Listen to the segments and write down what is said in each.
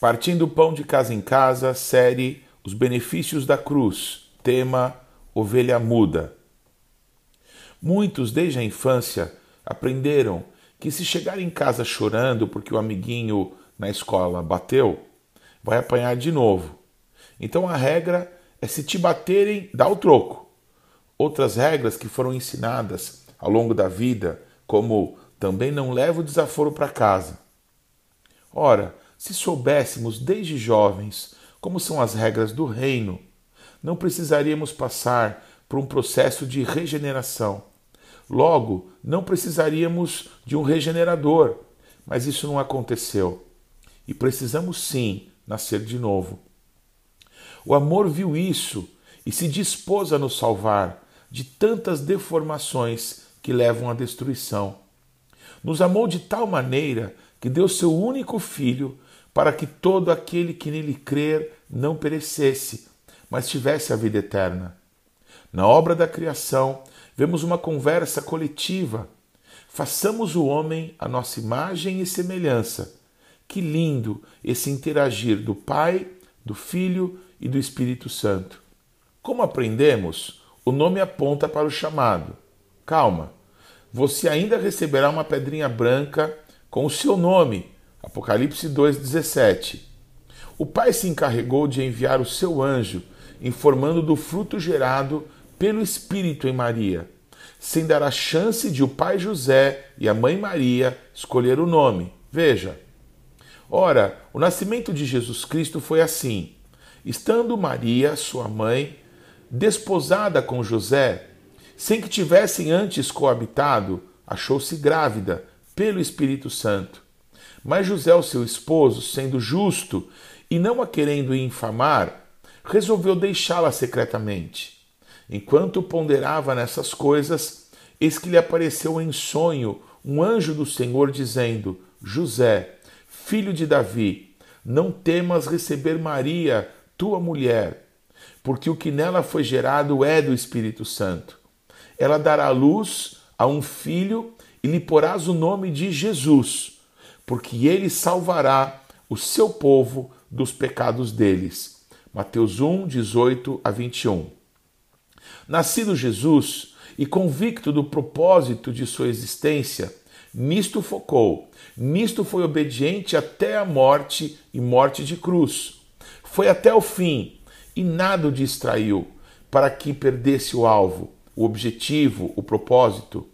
Partindo o pão de casa em casa, série Os benefícios da cruz, tema Ovelha muda. Muitos, desde a infância, aprenderam que se chegar em casa chorando porque o amiguinho na escola bateu, vai apanhar de novo. Então a regra é se te baterem, dá o troco. Outras regras que foram ensinadas ao longo da vida, como também não leva o desaforo para casa. Ora, se soubéssemos desde jovens como são as regras do reino, não precisaríamos passar por um processo de regeneração. Logo, não precisaríamos de um regenerador, mas isso não aconteceu. E precisamos sim nascer de novo. O amor viu isso e se dispôs a nos salvar de tantas deformações que levam à destruição. Nos amou de tal maneira que deu seu único filho para que todo aquele que nele crer não perecesse, mas tivesse a vida eterna. Na obra da criação, vemos uma conversa coletiva. Façamos o homem a nossa imagem e semelhança. Que lindo esse interagir do Pai, do Filho e do Espírito Santo. Como aprendemos, o nome aponta para o chamado. Calma, você ainda receberá uma pedrinha branca com o seu nome. Apocalipse 2,17. O Pai se encarregou de enviar o seu anjo, informando do fruto gerado pelo Espírito em Maria, sem dar a chance de o pai José e a mãe Maria escolher o nome. Veja. Ora, o nascimento de Jesus Cristo foi assim: estando Maria, sua mãe, desposada com José, sem que tivessem antes coabitado, achou-se grávida pelo Espírito Santo. Mas José, o seu esposo, sendo justo e não a querendo infamar, resolveu deixá-la secretamente. Enquanto ponderava nessas coisas, eis que lhe apareceu em sonho um anjo do Senhor dizendo: José, filho de Davi, não temas receber Maria, tua mulher, porque o que nela foi gerado é do Espírito Santo. Ela dará luz a um filho e lhe porás o nome de Jesus, porque ele salvará o seu povo dos pecados deles. Mateus 1, 18 a 21. Nascido Jesus e convicto do propósito de sua existência, nisto focou, nisto foi obediente até a morte e morte de cruz. Foi até o fim e nada o distraiu para que perdesse o alvo, o objetivo, o propósito.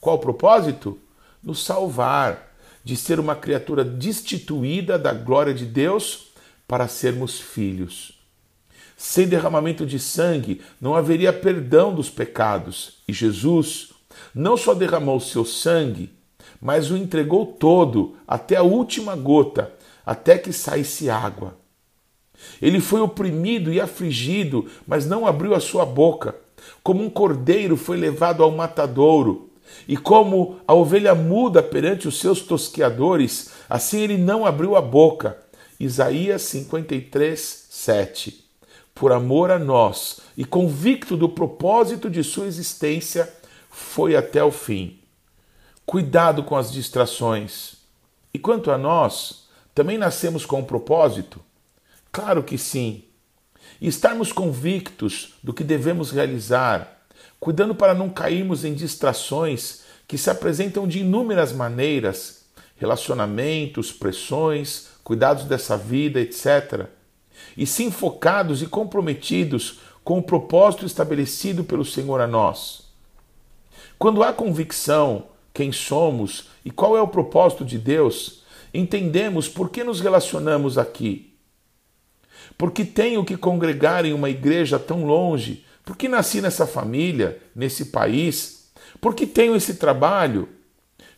Qual o propósito? Nos salvar, de ser uma criatura destituída da glória de Deus para sermos filhos. Sem derramamento de sangue não haveria perdão dos pecados. E Jesus não só derramou seu sangue, mas o entregou todo, até a última gota, até que saísse água. Ele foi oprimido e afligido, mas não abriu a sua boca. Como um cordeiro foi levado ao matadouro, e como a ovelha muda perante os seus tosqueadores, assim ele não abriu a boca. Isaías 53, 7 por amor a nós e convicto do propósito de sua existência, foi até o fim. Cuidado com as distrações. E quanto a nós, também nascemos com um propósito? Claro que sim. E estarmos convictos do que devemos realizar, cuidando para não cairmos em distrações que se apresentam de inúmeras maneiras relacionamentos, pressões, cuidados dessa vida, etc e sim focados e comprometidos com o propósito estabelecido pelo Senhor a nós. Quando há convicção quem somos e qual é o propósito de Deus, entendemos por que nos relacionamos aqui. Porque tenho que congregar em uma igreja tão longe? Porque nasci nessa família, nesse país? Porque tenho esse trabalho?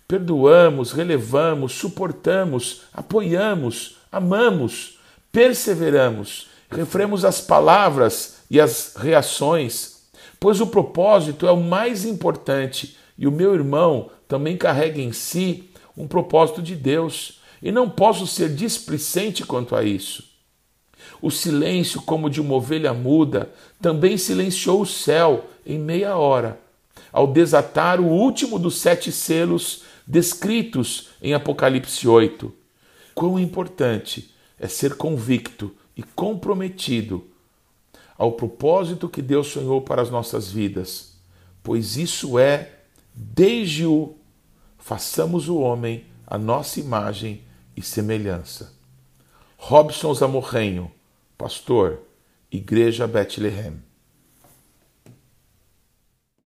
Perdoamos, relevamos, suportamos, apoiamos, amamos, perseveramos, refremos as palavras e as reações, pois o propósito é o mais importante e o meu irmão também carrega em si um propósito de Deus e não posso ser displicente quanto a isso. O silêncio, como de uma ovelha muda, também silenciou o céu em meia hora, ao desatar o último dos sete selos descritos em Apocalipse 8. Quão importante é ser convicto e comprometido ao propósito que Deus sonhou para as nossas vidas, pois isso é desde o façamos o homem a nossa imagem e semelhança. Robson Zamorrenho, pastor, Igreja Bethlehem.